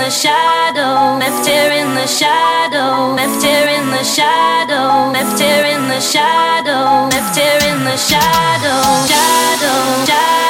the shadow, left here in the shadow, left here in the shadow, left here in the shadow, left here in the shadow, shadow, shadow.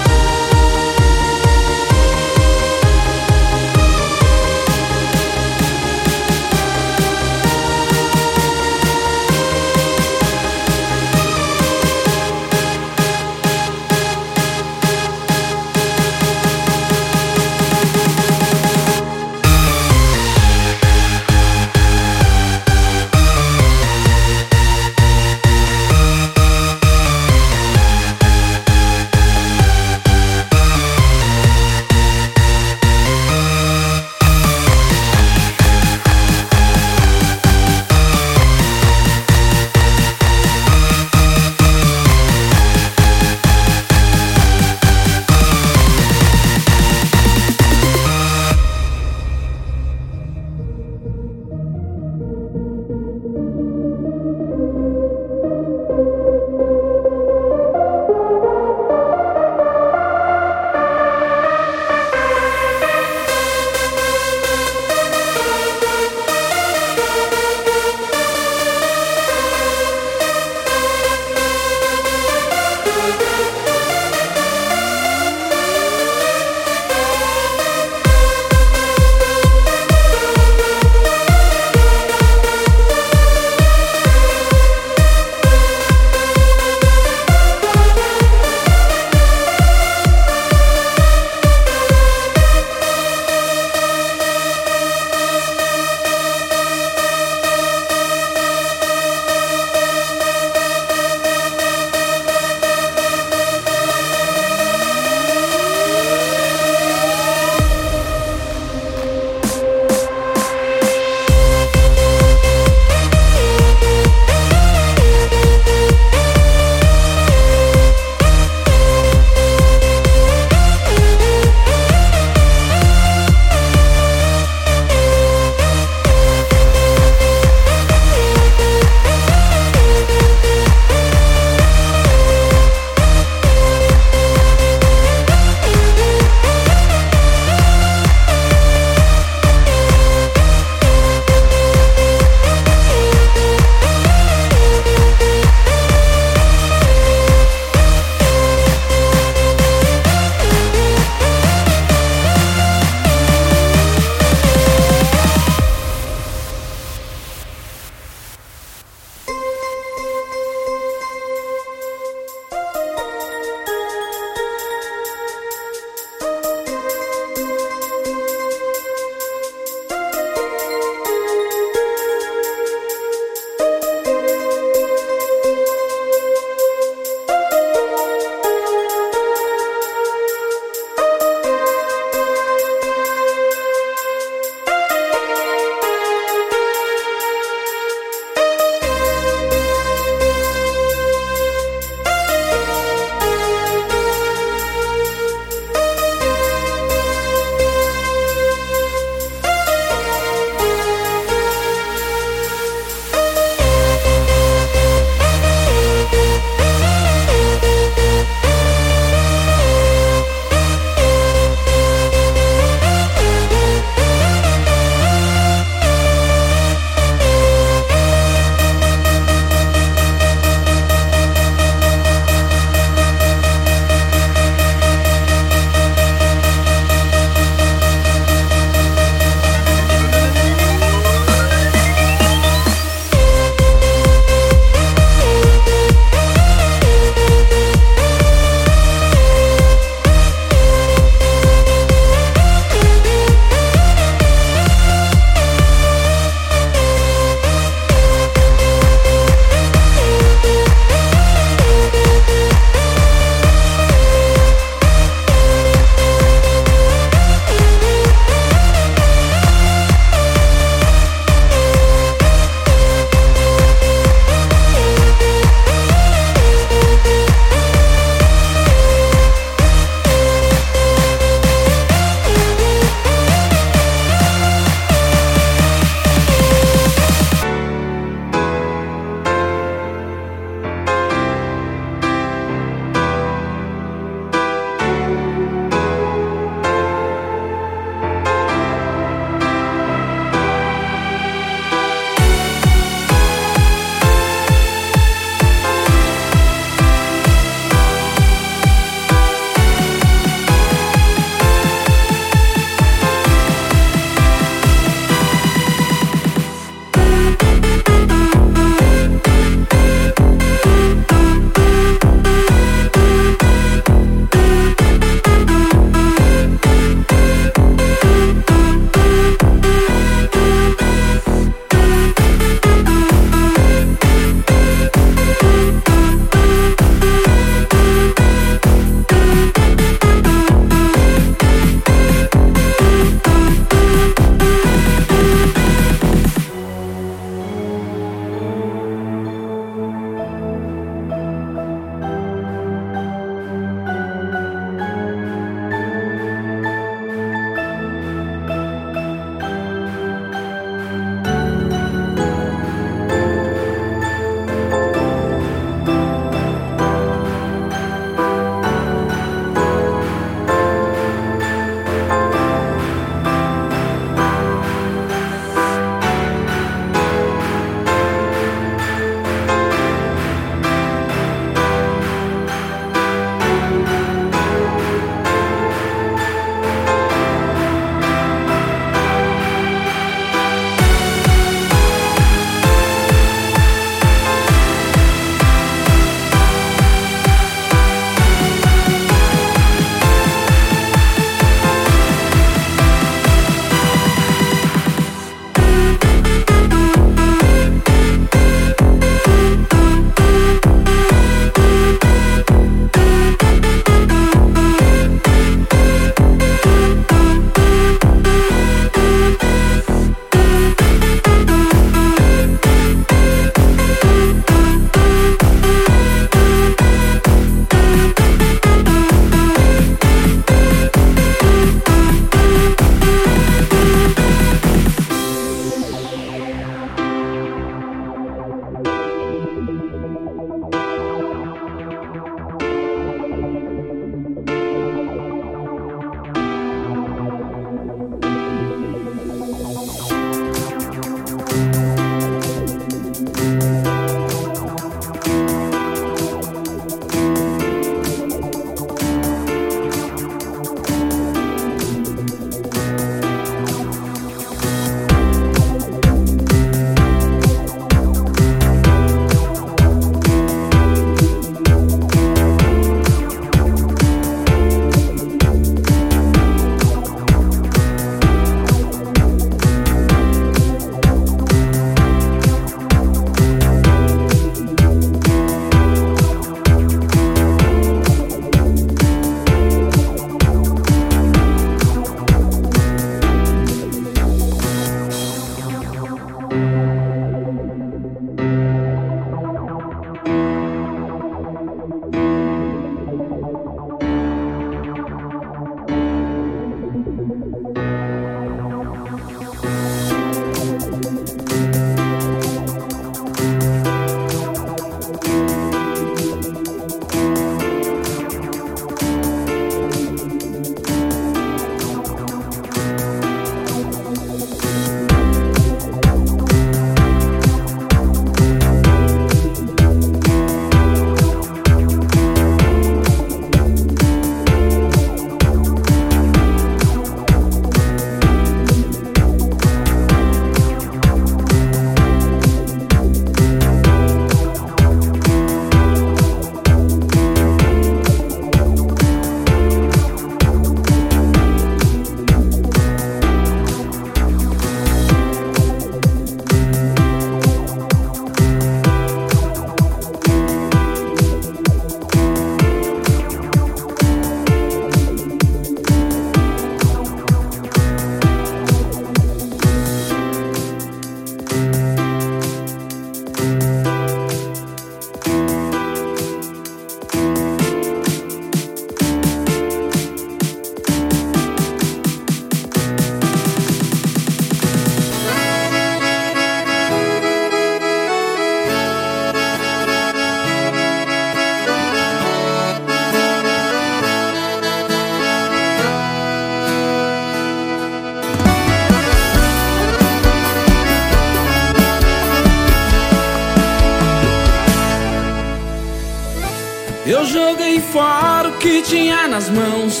Tinha nas mãos.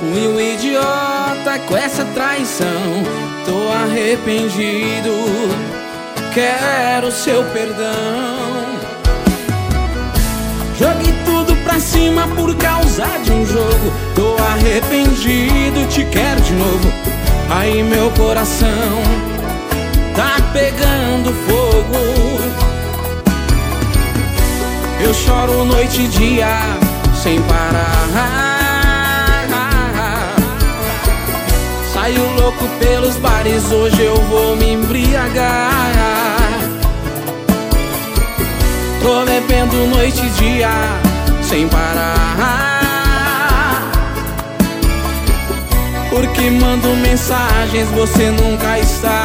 Fui um idiota com essa traição. Tô arrependido, quero seu perdão. Joguei tudo pra cima por causa de um jogo. Tô arrependido, te quero de novo. Aí meu coração tá pegando fogo. Eu choro noite e dia sem parar. Louco pelos bares, hoje eu vou me embriagar. Tô bebendo noite e dia sem parar. Porque mando mensagens, você nunca está.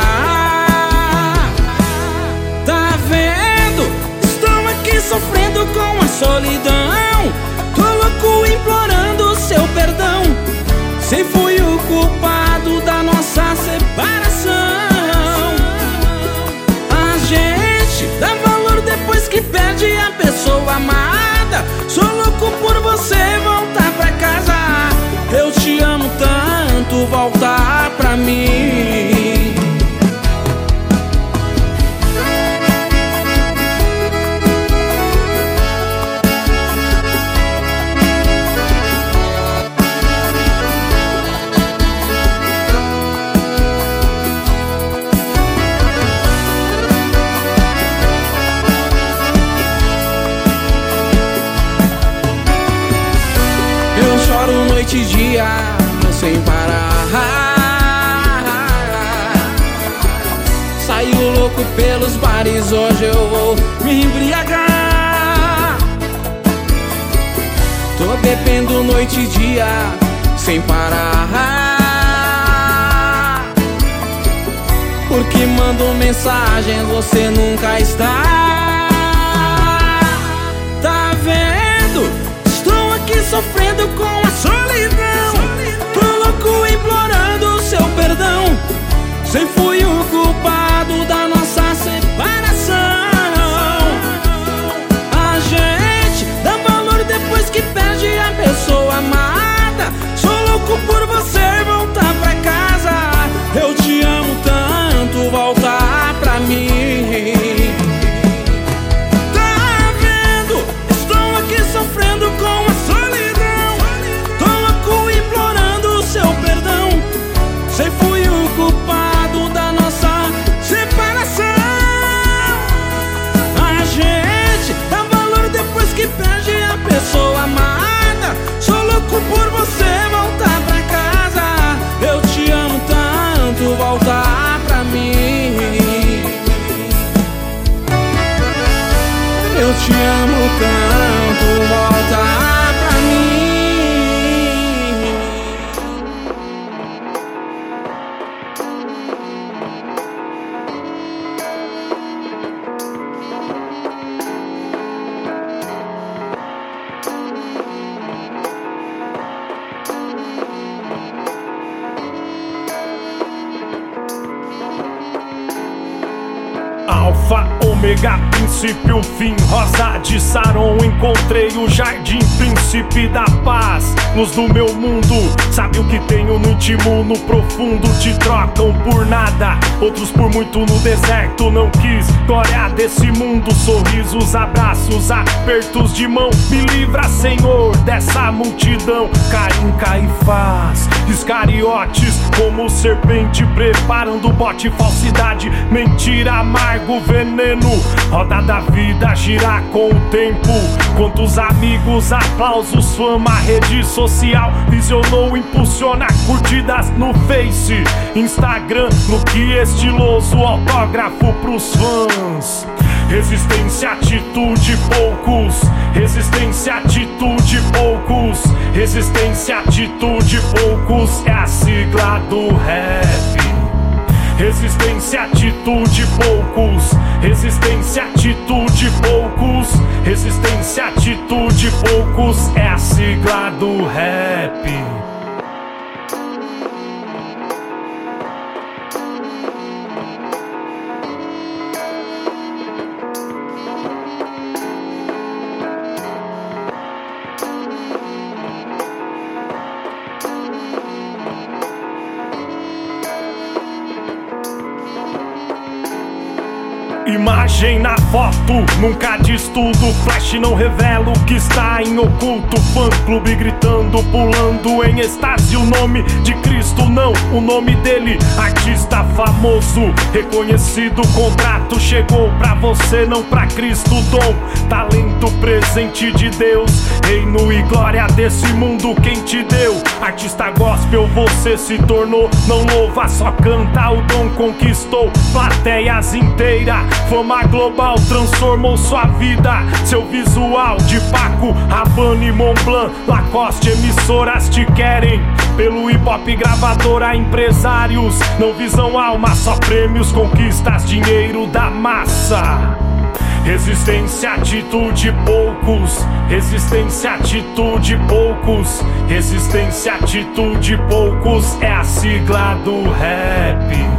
Tá vendo? Estou aqui sofrendo com a solidão. Tô louco implorando seu perdão. Se fui o culpado da perde a pessoa amada. Sou louco por você voltar pra casa. Eu te amo tanto, voltar pra mim. Pelos bares, hoje eu vou me embriagar. Tô bebendo noite e dia sem parar. Porque mando mensagem, você nunca está. Tá vendo? Estou aqui sofrendo com a solidão. Tô louco implorando seu perdão. Sei fui o culpado da nossa separação. A gente dá valor depois que perde a pessoa amada. Sou louco por você príncipe da paz. Luz do meu mundo, sabe o que tenho no íntimo, no profundo. Te trocam por nada, outros por muito no deserto. Não quis glória desse mundo, sorrisos, abraços, apertos de mão. Me livra, Senhor, dessa multidão. Caim, Caifás, Iscariotes, como serpente, preparando bote, falsidade, mentira, amargo, veneno. Roda da vida girar com o tempo. Quantos amigos, aplausos, fama, rede social visionou, impulsiona curtidas no Face, Instagram, no que estiloso autógrafo pros fãs. Resistência, atitude, poucos. Resistência, atitude, poucos. Resistência, atitude, poucos. É a sigla do rap. Resistência, atitude, poucos. Resistência, atitude, poucos. Resistência, atitude, poucos. É a sigla do rap. Imagem na foto, nunca diz tudo. Flash não revela o que está em oculto. Fã clube gritando, pulando em êxtase. O nome de Cristo, não o nome dele. Artista famoso, reconhecido. Contrato chegou pra você, não pra Cristo. Dom, talento presente de Deus. Reino e glória desse mundo, quem te deu? Artista gospel, você se tornou. Não louva, só canta. O dom conquistou plateias inteiras. Fama global transformou sua vida. Seu visual de Paco, Rabanne, Montblanc, Lacoste, emissoras te querem. Pelo hip hop gravadora, empresários. Não visam alma, só prêmios, conquistas, dinheiro da massa. Resistência, atitude, poucos. Resistência, atitude, poucos. Resistência, atitude, poucos. É a sigla do rap.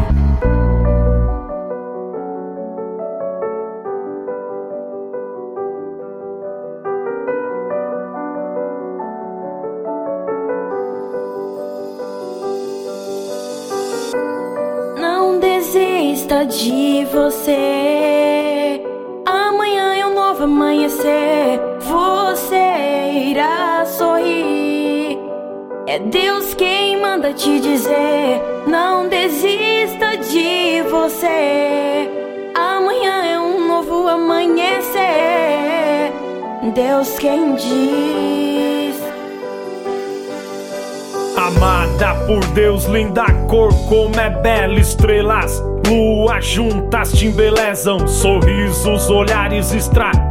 desista de você. Te dizer: Não desista de você. Amanhã é um novo amanhecer. Deus quem diz. Amada por Deus, linda cor como é bela, estrelas, lua juntas te embelezam, sorrisos, olhares,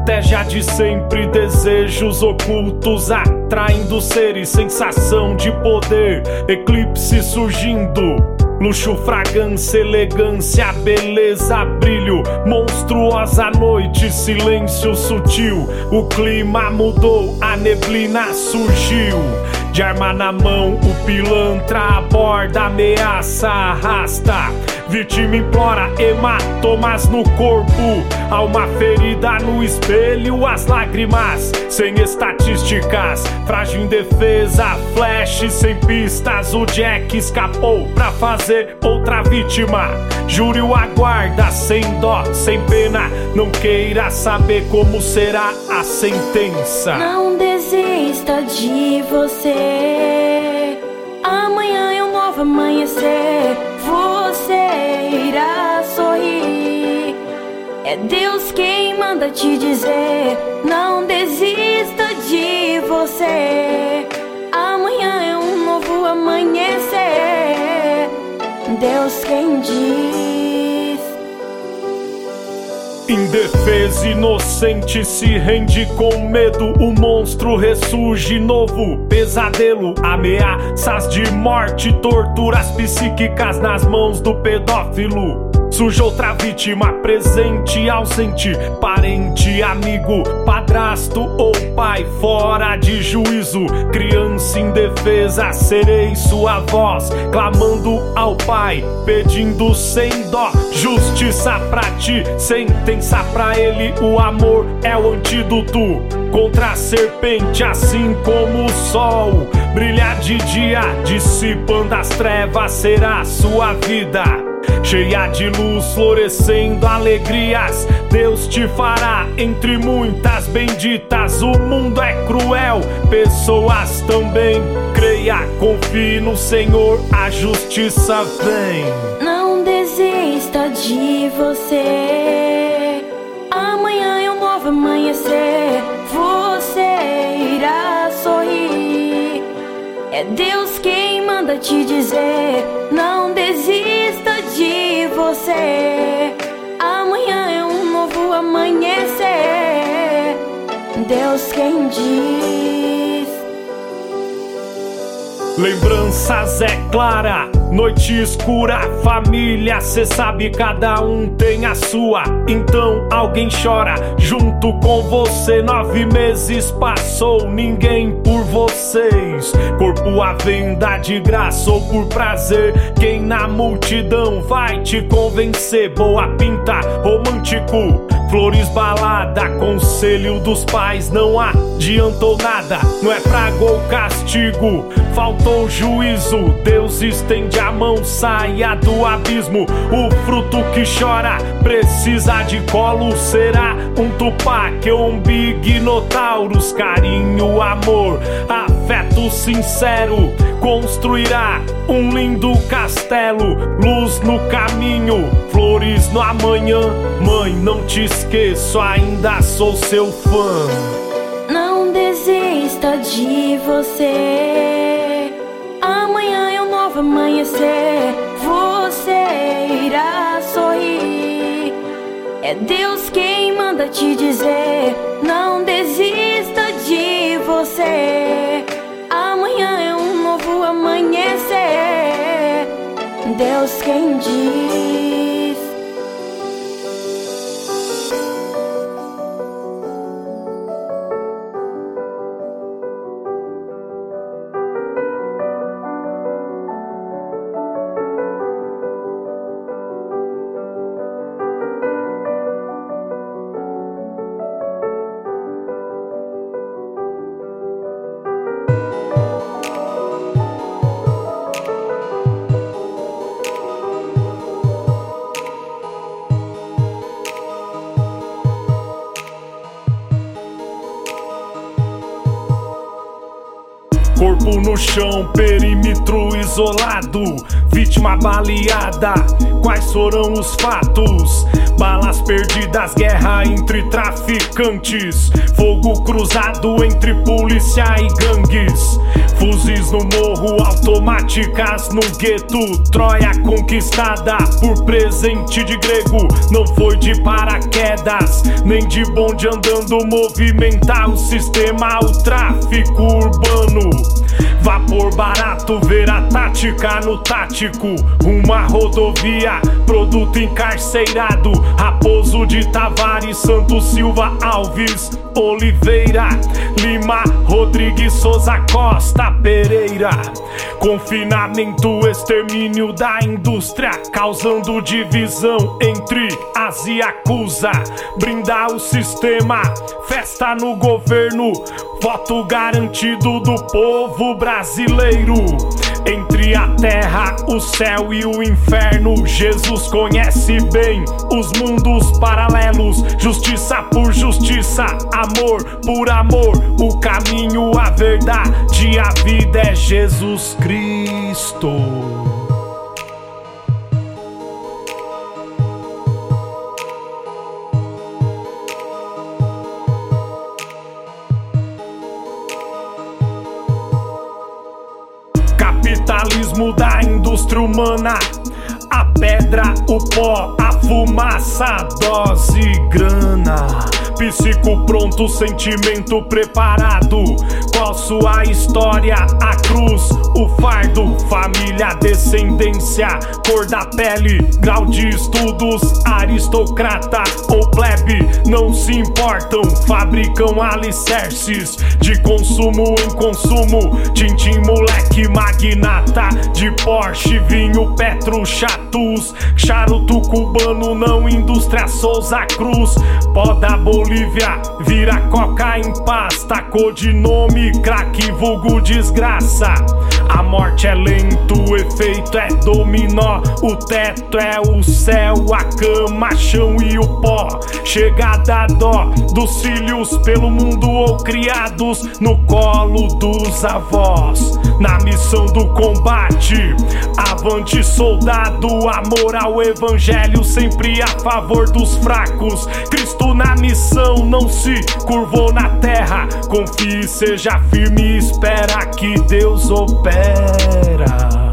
estratégia de sempre, desejos ocultos atraindo seres, sensação de poder, eclipse surgindo. Luxo, fragrância, elegância, beleza, brilho, monstruosa noite, silêncio sutil. O clima mudou, a neblina surgiu. De arma na mão, o pilantra aborda, ameaça, arrasta. Vítima implora hematomas no corpo, alma ferida no espelho, as lágrimas sem estatísticas, frágil indefesa, flash sem pistas. O Jack escapou pra fazer outra vítima. Júri aguarda sem dó, sem pena. Não queira saber como será a sentença. Não desista de você. Amanhã é um novo amanhecer. Você Deus quem manda te dizer: Não desista de você. Amanhã é um novo amanhecer. Deus quem diz. Indefesa, inocente se rende com medo. O monstro ressurge novo. Pesadelo, ameaças de morte, torturas psíquicas nas mãos do pedófilo. Surge outra vítima, presente, ausente, parente, amigo, padrasto ou pai, fora de juízo. Criança indefesa, serei sua voz, clamando ao pai, pedindo sem dó, justiça pra ti, sentença pra ele. O amor é o antídoto contra a serpente, assim como o sol. Brilha de dia, dissipando as trevas, será sua vida cheia de luz, florescendo alegrias. Deus te fará entre muitas benditas. O mundo é cruel, pessoas também. Creia, confie no Senhor, a justiça vem. Não desista de você. Amanhã é um novo amanhecer. Você irá sorrir. É Deus quem manda te dizer: você. Amanhã é um novo amanhecer. Deus quem diz. Lembranças é clara, noite escura, família, cê sabe, cada um tem a sua. Então alguém chora junto com você. Nove meses passou, ninguém por vocês. Corpo à venda de graça ou por prazer. Quem na multidão vai te convencer? Boa pinta, romântico Flores balada, conselho dos pais não adiantou nada. Não é praga ou castigo, faltou juízo. Deus estende a mão, saia do abismo. O fruto que chora precisa de colo. Será um tupac ou um big notaurus? Carinho, amor, afeto sincero construirá um lindo castelo, luz no caminho, flores no amanhã. Mãe, não te esqueço, ainda sou seu fã. Desista de você. Amanhã é um novo amanhecer. Você irá sorrir. É Deus quem manda te dizer: Não desista de você. Amanhã é um novo amanhecer. Deus quem diz. Corpo no chão, perímetro isolado, vítima baleada. Quais foram os fatos? Balas perdidas, guerra entre traficantes, fogo cruzado entre polícia e gangues. Fuzis no morro, automáticas no gueto. Troia conquistada por presente de grego. Não foi de paraquedas, nem de bonde andando. Movimentar o sistema, o tráfico urbano. Vapor barato, ver a tática no tático. Uma rodovia, produto encarceirado. Raposo de Tavares, Santos Silva Alves, Oliveira, Lima, Rodrigues Souza Costa Pereira. Confinamento, extermínio da indústria, causando divisão entre as e acusa. Brindar o sistema, festa no governo, voto garantido do povo brasileiro. Entre a terra, o céu e o inferno, Jesus conhece bem os mundos paralelos. Justiça por justiça, amor por amor. O caminho, a verdade, a vida é Jesus Cristo. Capitalismo da indústria humana. A pedra, o pó, a fumaça, dose, grana. Psico pronto, sentimento preparado. Qual sua história? A cruz, o fardo, família, descendência, cor da pele, grau de estudos, aristocrata ou plebe, não se importam, fabricam alicerces de consumo em consumo. Tintim, moleque, magnata de Porsche, vinho, Petro, chatus, charuto cubano, não indústria Souza Cruz, pó da Bolívia, vira coca em pasta, codinome, craque, vulgo desgraça. A morte é lento, o efeito é dominó. O teto é o céu, a cama, chão e o pó. Chegada dó dos filhos pelo mundo ou criados no colo dos avós. Na missão do combate, avante soldado, amor ao evangelho, sempre a favor dos fracos. Cristo na missão não se curvou na terra. Confie, seja firme e espera que Deus opera.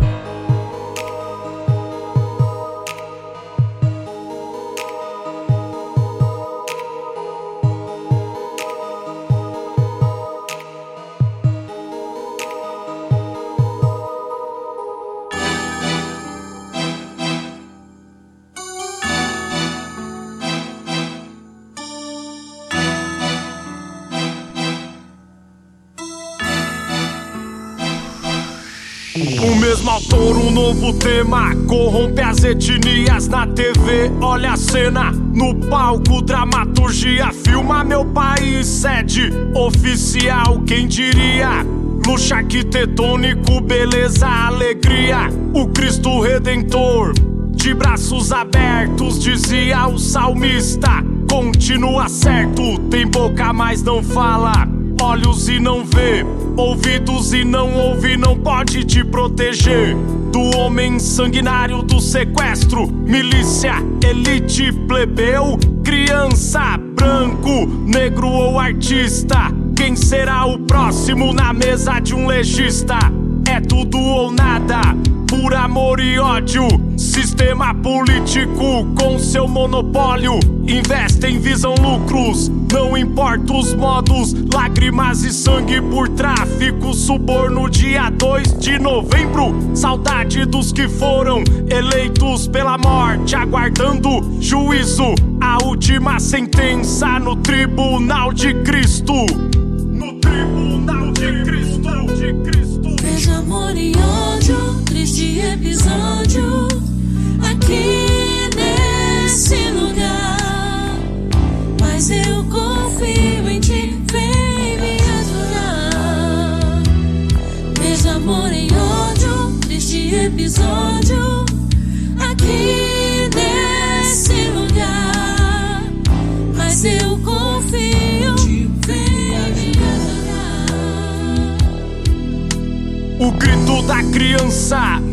Novo tema. Corrompe as etnias na TV. Olha a cena no palco, dramaturgia. Filma meu país, sede oficial. Quem diria? Luxo arquitetônico, beleza, alegria. O Cristo Redentor, de braços abertos, dizia o salmista. Continua certo, tem boca, mas não fala. Olhos e não vê, ouvidos e não ouve, não pode te proteger. Do homem sanguinário do sequestro, milícia, elite, plebeu, criança, branco, negro ou artista. Quem será o próximo na mesa de um legista? É tudo ou nada, por amor e ódio. Sistema político com seu monopólio. Investem, visam lucros, não importa os modos. Lágrimas e sangue por tráfico, suborno. Dia 2 de novembro. Saudade dos que foram eleitos pela morte, aguardando juízo. A última sentença no tribunal de Cristo. No tribunal de Cristo, de Cristo. Amor e ódio, triste episódio aqui nesse lugar. Mas eu confio em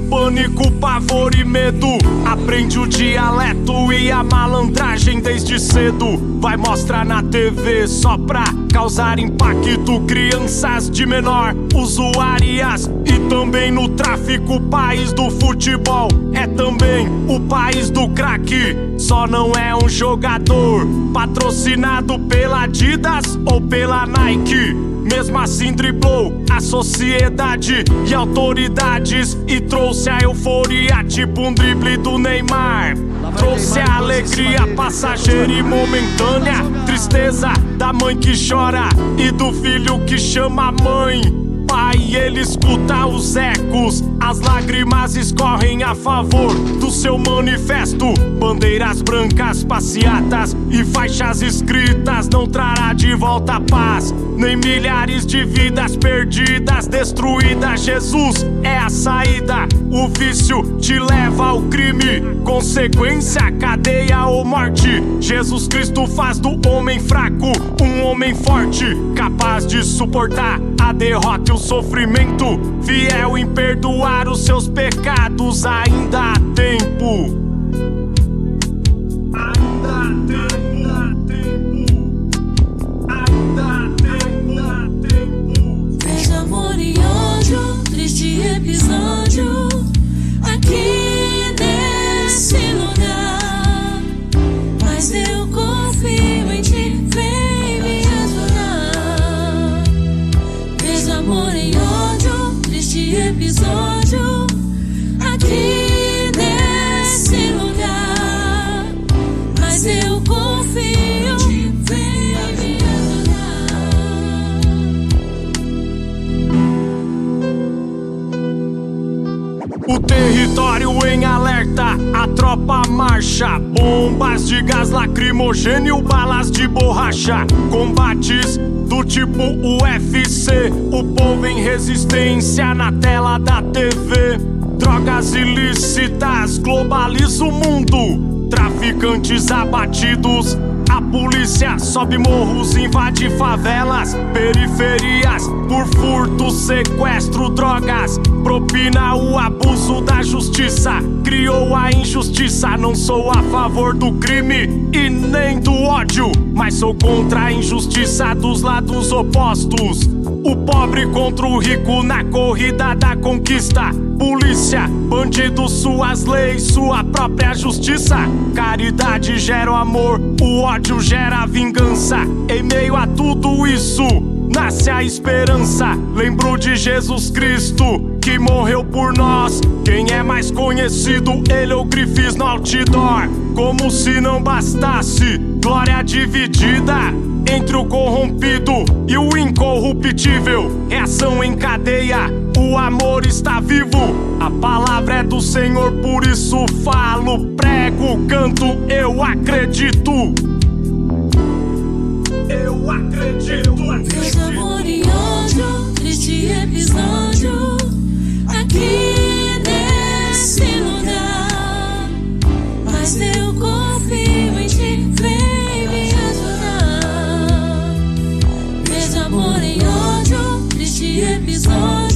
pânico, pavor e medo. Aprende o dialeto e a malandragem desde cedo. Vai mostrar na TV só pra causar impacto. Crianças de menor, usuárias e também no tráfico. País do futebol é também o país do crack. Só não é um jogador patrocinado pela Adidas ou pela Nike. Mesmo assim driblou a sociedade e autoridades E trouxe a euforia tipo um drible do Neymar. Trouxe a alegria passageira e momentânea. Tristeza da mãe que chora e do filho que chama mãe. Pai, ele escuta os ecos, as lágrimas escorrem a favor do seu manifesto. Bandeiras brancas, passeatas e faixas escritas não trará de volta a paz, nem milhares de vidas perdidas, destruídas. Jesus é a saída, o vício te leva ao crime, consequência, cadeia ou morte. Jesus Cristo faz do homem fraco um homem forte, capaz de suportar a derrota e o sofrimento, fiel em perdoar os seus pecados, ainda há tempo. Episódio aqui Território em alerta, a tropa marcha. Bombas de gás lacrimogênio, balas de borracha. Combates do tipo UFC. O povo em resistência na tela da TV. Drogas ilícitas, globaliza o mundo. Traficantes abatidos. A polícia sobe morros, invade favelas, periferias por furto, sequestro, drogas. Propina o abuso da justiça, criou a injustiça. Não sou a favor do crime e nem do ódio, mas sou contra a injustiça dos lados opostos. O pobre contra o rico na corrida da conquista. Polícia, bandido, suas leis, sua própria justiça. Caridade gera o amor, o ódio gera a vingança. Em meio a tudo isso, nasce a esperança. Lembro de Jesus Cristo que morreu por nós. Quem é mais conhecido, ele ou Grifes no outdoor. Como se não bastasse, glória dividida entre o corrompido e o incorruptível. Reação em cadeia, o amor está vivo. A palavra é do Senhor, por isso falo, prego, canto, eu acredito. Eu acredito. Deus amor e ódio, triste episódio aqui episódio aqui